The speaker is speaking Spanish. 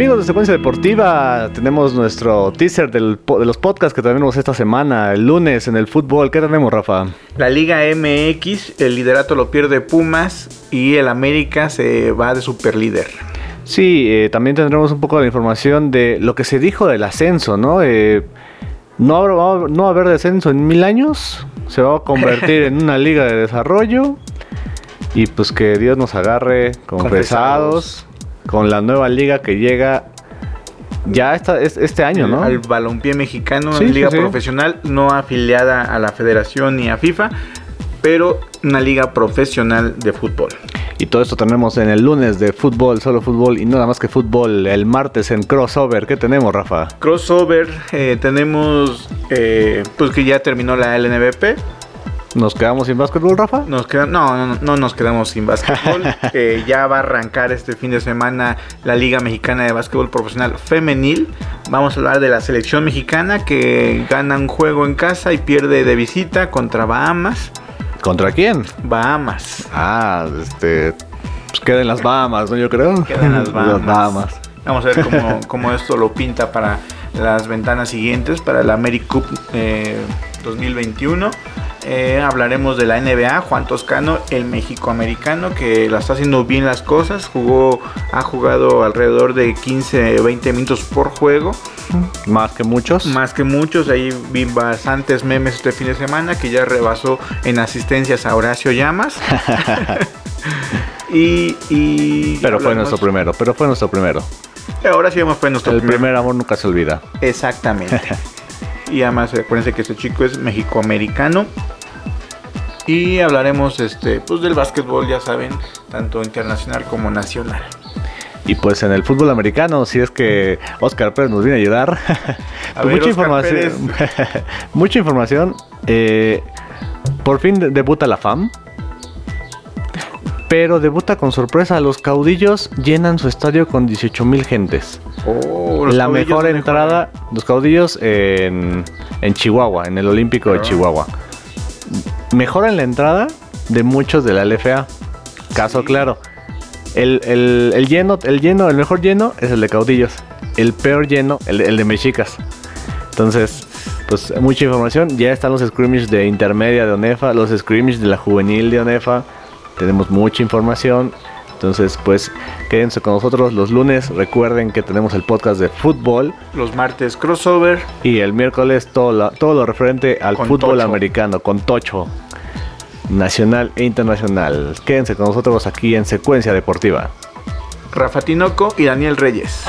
Amigos de Secuencia Deportiva, tenemos nuestro teaser del de los podcasts que tenemos esta semana, el lunes en el fútbol. ¿Qué tenemos, Rafa? La Liga MX, el liderato lo pierde Pumas y el América se va de superlíder. Sí, eh, también tendremos un poco de información de lo que se dijo del ascenso, ¿no? Eh, no, habrá, no va a haber descenso en mil años, se va a convertir en una liga de desarrollo y pues que Dios nos agarre confesados con la nueva liga que llega ya esta, este año, ¿no? Al balompié mexicano, una liga profesional no afiliada a la federación ni a FIFA, pero una liga profesional de fútbol. Y todo esto tenemos en el lunes de fútbol, solo fútbol y nada más que fútbol. El martes en crossover, ¿qué tenemos, Rafa? Crossover, eh, tenemos eh, pues que ya terminó la LNBP. ¿Nos quedamos sin básquetbol, Rafa? Nos queda, no, no, no nos quedamos sin básquetbol. Eh, ya va a arrancar este fin de semana la Liga Mexicana de Básquetbol Profesional Femenil. Vamos a hablar de la selección mexicana que gana un juego en casa y pierde de visita contra Bahamas. ¿Contra quién? Bahamas. Ah, este. Pues queda en las Bahamas, ¿no? Yo creo. Queda en las Bahamas. Vamos a ver cómo, cómo, esto lo pinta para las ventanas siguientes, para la AmeriCup 2021. Eh, eh, hablaremos de la NBA, Juan Toscano, el México-americano, que la está haciendo bien las cosas. Jugó, ha jugado alrededor de 15, 20 minutos por juego. Más que muchos. Más que muchos. Ahí vi bastantes memes este fin de semana que ya rebasó en asistencias a Horacio Llamas. y, pero fue nuestro primero, pero fue nuestro primero. Ahora sí fue nuestro El primer amor nunca se olvida. Exactamente. y además acuérdense que este chico es mexicoamericano. Y hablaremos este, pues del básquetbol, ya saben, tanto internacional como nacional. Y pues en el fútbol americano, si es que Oscar Pérez nos viene a ayudar. Pues mucha, información, mucha información. Eh, por fin debuta la FAM. Pero debuta con sorpresa. Los caudillos llenan su estadio con 18 mil gentes. Oh, la mejor entrada, los caudillos en, Chihuahua, en el Olímpico de ah. Chihuahua. Mejoran la entrada de muchos de la LFA. Caso claro. El, lleno, el lleno, el mejor lleno es el de caudillos. El peor lleno, el, de mexicas. Entonces, pues mucha información. Ya están los scrimmages de intermedia de ONEFA, los scrimmages de la juvenil de ONEFA. Tenemos mucha información. Entonces, pues quédense con nosotros los lunes. Recuerden que tenemos el podcast de fútbol. Los martes crossover. Y el miércoles todo lo, todo lo referente al fútbol americano con Tocho nacional e internacional. Quédense con nosotros aquí en Secuencia Deportiva. Rafa Tinoco y Daniel Reyes.